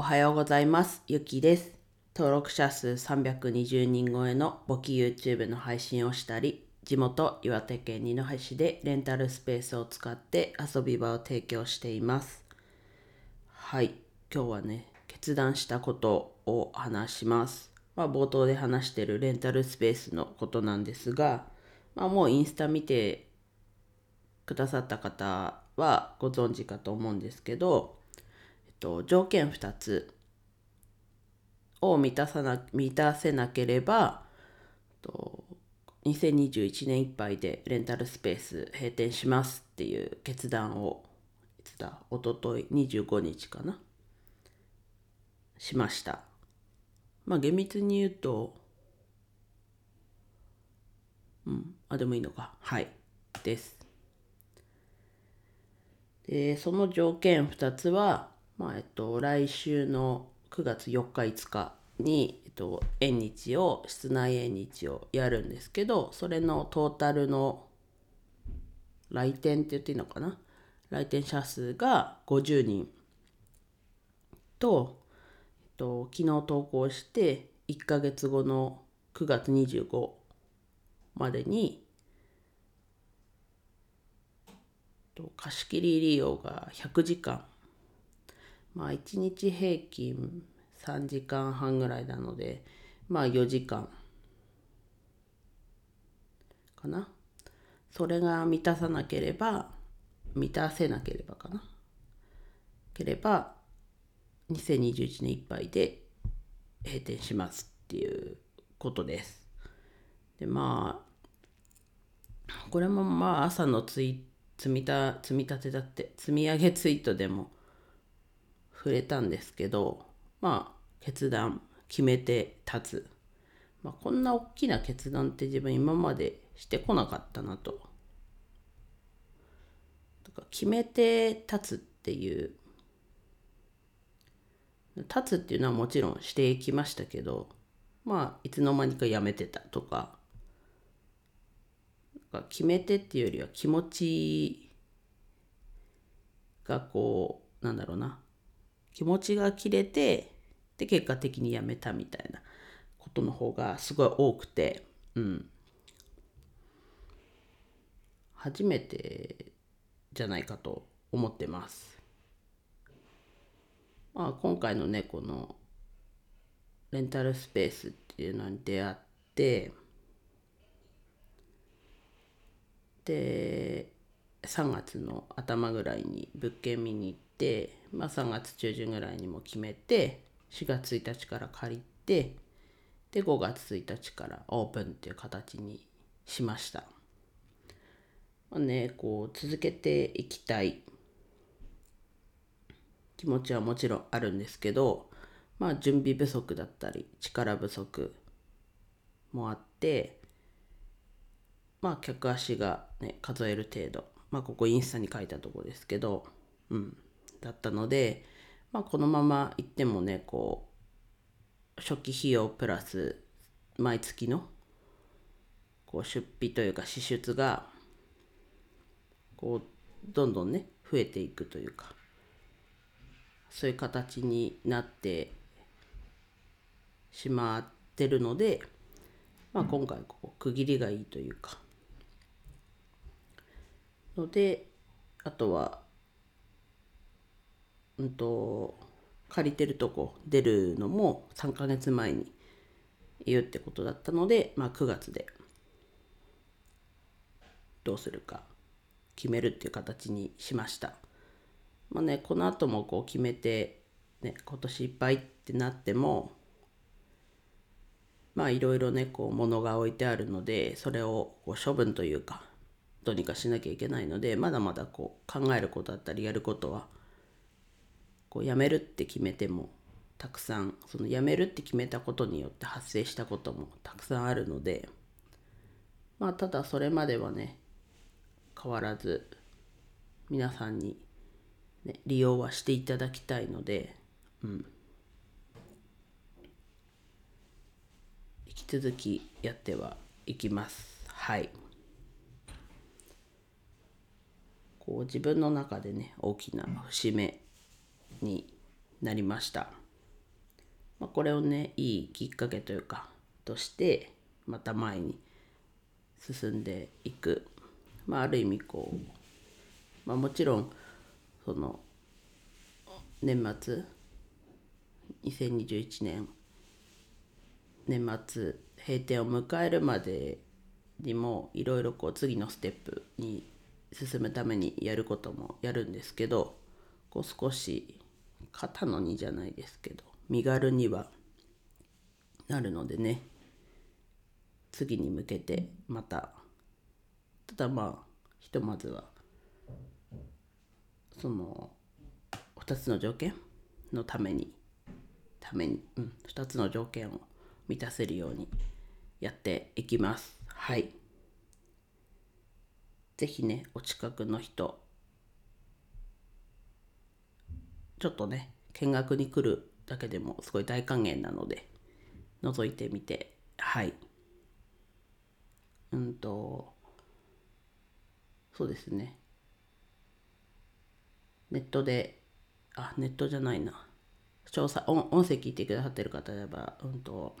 おはようございます。ゆきです。登録者数320人超えの簿記 YouTube の配信をしたり、地元岩手県二戸市でレンタルスペースを使って遊び場を提供しています。はい、今日はね、決断したことを話します。まあ、冒頭で話してるレンタルスペースのことなんですが、まあ、もうインスタ見てくださった方はご存知かと思うんですけど、と、条件2つを満たさな満たせなければと2021年いっぱいでレンタルスペース閉店しますっていう決断をいつだおととい25日かなしました。まあ厳密に言うとうんあでもいいのか。はい。です。でその条件2つは、まあえっと、来週の9月4日5日に、えっと、縁日を室内縁日をやるんですけどそれのトータルの来店って言っていいのかな？来店者数が50人と、えっと、昨日投稿して1ヶ月後の9月25までに貸し切り利用が100時間まあ1日平均3時間半ぐらいなのでまあ4時間かな。それが満たさなければ満たせなければかな。ければ2021年いっぱいで閉店しますっていうことです。でまあこれもまあ朝のツイ積みた積み立てだって積み上げツイートでも触れたんですけどまあ決断決めて立つ、まあ、こんな大きな決断って自分今までしてこなかったなと。とか決めて立つっていう。立つっていうのはもちろんしていきましたけどまあいつの間にかやめてたとか。決めてっていうよりは気持ちがこうなんだろうな。気持ちが切れてで結果的にやめたみたいなことの方がすごい多くてうん初めてじゃないかと思ってます。まあ今回のねこのレンタルスペースっていうのに出会ってで3月の頭ぐらいに物件見に行って、まあ、3月中旬ぐらいにも決めて4月1日から借りてで5月1日からオープンっていう形にしました。まあね、こう続けていきたい気持ちはもちろんあるんですけど、まあ、準備不足だったり力不足もあってまあ客足がね数える程度まあここインスタに書いたとこですけどうんだったのでまあこのまま行ってもねこう初期費用プラス毎月のこう出費というか支出がこうどんどんね増えていくというかそういう形になってしまってるので、まあ、今回こう区切りがいいというかのであとはうんと借りてるとこ出るのも3ヶ月前に言うってことだったので、まあ、9月でどうするか決めるっていう形にしました。まあね、この後もこう決めて、ね、今年いっぱいってなってもまあいろいろねこう物が置いてあるのでそれをこう処分というかどうにかしなきゃいけないのでまだまだこう考えることだったりやることはこうやめるって決めてもたくさんそのやめるって決めたことによって発生したこともたくさんあるのでまあただそれまではね変わらず皆さんに、ね、利用はしていただきたいので、うん、引き続きやってはいきます。はい。こ自分の中でね大きな節目になりました。まあ、これをねいいきっかけというかとしてまた前に進んでいく、まあ、ある意味こう、まあ、もちろんその年末2021年年末閉店を迎えるまでにもいろいろこう次のステップに進むためにやることもやるんですけどこう少し肩の荷じゃないですけど身軽にはなるのでね次に向けてまたただまあひとまずはその2つの条件のためにために、うん、2つの条件を満たせるようにやっていきます。はい。是非ねお近くの人。ちょっとね見学に来るだけでもすごい大歓迎なので覗いてみて。はい。うんとそうですね。ネットであネットじゃないな。詳細音音声聞いてくださってる方であればうんと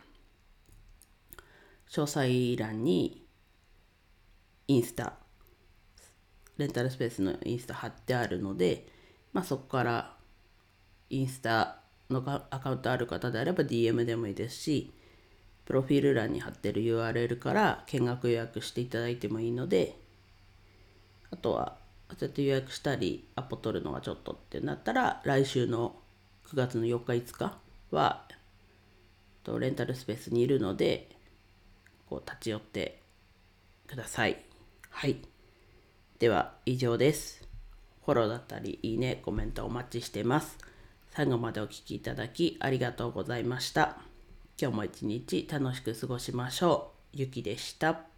詳細欄にインスタレンタルスペースのインスタ貼ってあるので、まあ、そこからインスタのアカウントある方であれば DM でもいいですしプロフィール欄に貼ってる URL から見学予約していただいてもいいのであとはそうやって予約したりアポ取るのがちょっとってなったら来週の9月の4日5日はとレンタルスペースにいるのでこう立ち寄ってください。はい。では以上です。フォローだったりいいね、コメントお待ちしてます。最後までお聴きいただきありがとうございました。今日も一日楽しく過ごしましょう。ゆきでした。